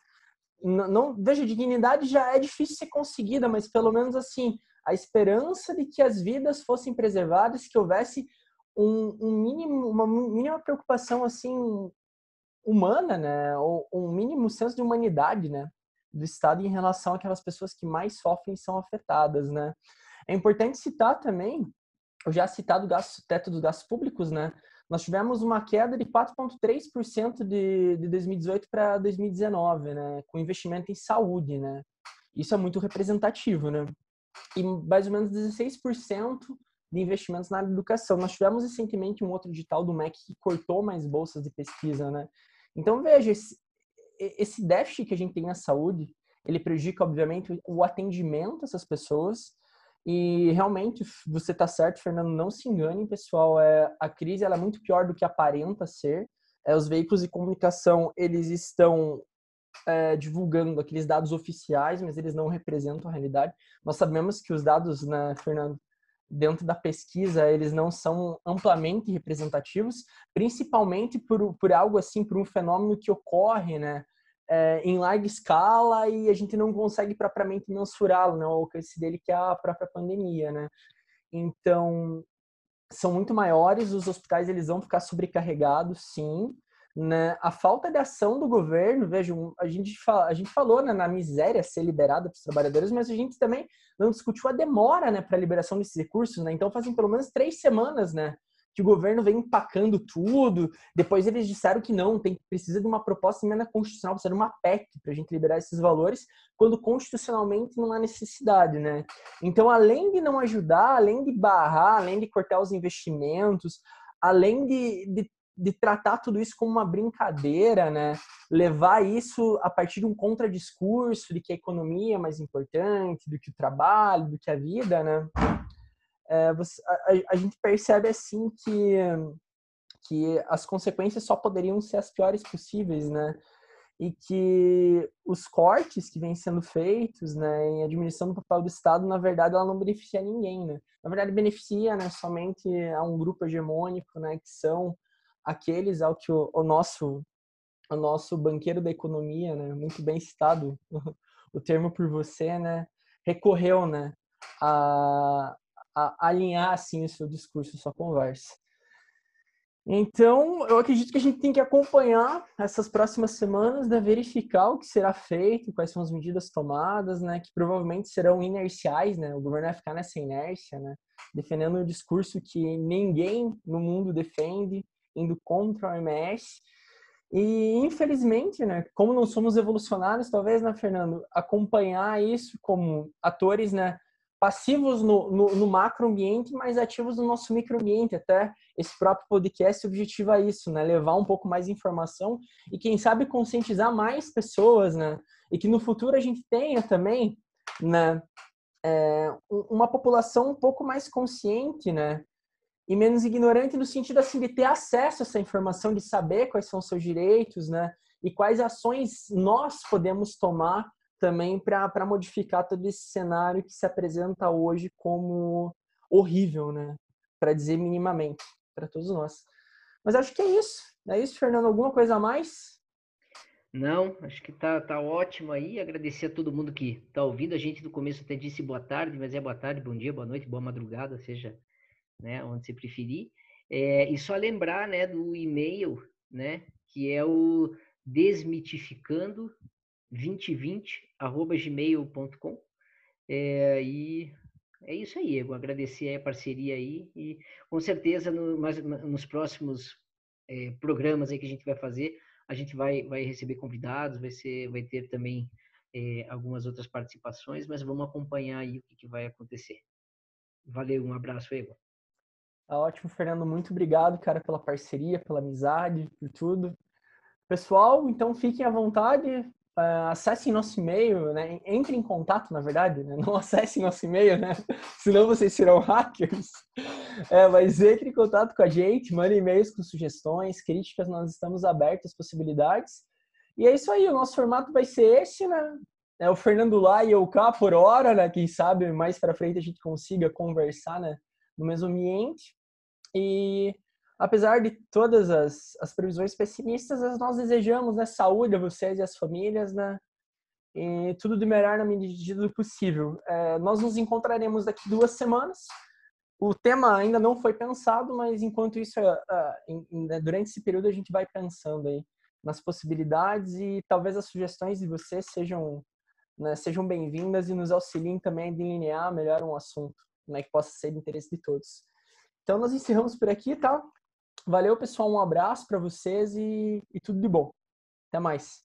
Não, não, veja, dignidade já é difícil ser conseguida, mas pelo menos assim, a esperança de que as vidas fossem preservadas, que houvesse um, um mínimo, uma mínima preocupação assim humana, né, ou um mínimo senso de humanidade, né, do Estado em relação àquelas pessoas que mais sofrem e são afetadas, né. É importante citar também, eu já citado o gasto, teto dos gastos públicos, né, nós tivemos uma queda de 4,3% de, de 2018 para 2019, né? Com investimento em saúde, né? Isso é muito representativo, né? E mais ou menos 16% de investimentos na educação. Nós tivemos recentemente um outro digital do MEC que cortou mais bolsas de pesquisa, né? Então, veja, esse, esse déficit que a gente tem na saúde, ele prejudica, obviamente, o atendimento dessas pessoas, e realmente, você está certo, Fernando, não se engane, pessoal. É, a crise ela é muito pior do que aparenta ser. É, os veículos de comunicação, eles estão é, divulgando aqueles dados oficiais, mas eles não representam a realidade. Nós sabemos que os dados, né, Fernando, dentro da pesquisa, eles não são amplamente representativos, principalmente por, por algo assim, por um fenômeno que ocorre, né, é, em larga escala e a gente não consegue propriamente mensurá-lo, né, o alcance dele que é a própria pandemia, né. Então, são muito maiores, os hospitais eles vão ficar sobrecarregados, sim, né? A falta de ação do governo, vejo, a gente, a gente falou né, na miséria ser liberada para os trabalhadores, mas a gente também não discutiu a demora né, para a liberação desses recursos. Né? Então, fazem pelo menos três semanas né, que o governo vem empacando tudo. Depois eles disseram que não, tem precisa de uma proposta emenda constitucional, precisa de uma PEC para a gente liberar esses valores, quando constitucionalmente não há necessidade, né? Então, além de não ajudar, além de barrar, além de cortar os investimentos, além de, de de tratar tudo isso como uma brincadeira, né? Levar isso a partir de um contradiscurso de que a economia é mais importante do que o trabalho, do que a vida, né? É, você, a, a, gente percebe assim que que as consequências só poderiam ser as piores possíveis, né? E que os cortes que vêm sendo feitos, né, em administração do papel do Estado, na verdade, ela não beneficia ninguém, né? Na verdade, beneficia, né, somente a um grupo hegemônico, né, que são aqueles ao que o, o nosso o nosso banqueiro da economia, né, muito bem citado o termo por você, né, recorreu, né, a, a alinhar assim o seu discurso, sua conversa. Então, eu acredito que a gente tem que acompanhar essas próximas semanas, né, verificar o que será feito, quais são as medidas tomadas, né, que provavelmente serão inerciais, né, o governo vai ficar nessa inércia, né, defendendo um discurso que ninguém no mundo defende, indo contra o OMS. E, infelizmente, né, como não somos evolucionários, talvez, né, Fernando, acompanhar isso como atores né, passivos no, no, no macroambiente, mas ativos no nosso microambiente. Até esse próprio podcast objetiva isso, né, levar um pouco mais de informação e, quem sabe, conscientizar mais pessoas, né, e que no futuro a gente tenha também né, é, uma população um pouco mais consciente, né, e menos ignorante no sentido assim de ter acesso a essa informação, de saber quais são os seus direitos, né? E quais ações nós podemos tomar também para modificar todo esse cenário que se apresenta hoje como horrível, né? Para dizer minimamente para todos nós. Mas acho que é isso. É isso, Fernando. Alguma coisa a mais? Não, acho que tá, tá ótimo aí. Agradecer a todo mundo que tá ouvindo. A gente no começo até disse boa tarde, mas é boa tarde, bom dia, boa noite, boa madrugada, seja né, onde você preferir. É, e só lembrar, né, do e-mail, né, que é o desmitificando 2020@gmail.com. É, e é isso aí, eu agradecer a parceria aí e com certeza no, mas, nos próximos é, programas aí que a gente vai fazer, a gente vai, vai receber convidados, vai, ser, vai ter também é, algumas outras participações, mas vamos acompanhar aí o que, que vai acontecer. Valeu, um abraço, Ego. Tá ótimo, Fernando. Muito obrigado, cara, pela parceria, pela amizade, por tudo. Pessoal, então fiquem à vontade, uh, acessem nosso e-mail, né? Entrem em contato, na verdade, né? Não acessem nosso e-mail, né? Senão vocês serão hackers. É, mas entrem em contato com a gente, mandem e-mails com sugestões, críticas, nós estamos abertos às possibilidades. E é isso aí, o nosso formato vai ser esse, né? É o Fernando lá e eu cá por hora, né? Quem sabe mais para frente a gente consiga conversar, né? No mesmo ambiente. E apesar de todas as, as previsões pessimistas, nós desejamos né, saúde a vocês e às famílias, né? E tudo de melhor na medida do possível. É, nós nos encontraremos daqui duas semanas. O tema ainda não foi pensado, mas enquanto isso, né, durante esse período, a gente vai pensando aí nas possibilidades e talvez as sugestões de vocês sejam, né, sejam bem-vindas e nos auxiliem também a delinear melhor um assunto né, que possa ser de interesse de todos. Então, nós encerramos por aqui, tá? Valeu, pessoal. Um abraço para vocês e, e tudo de bom. Até mais.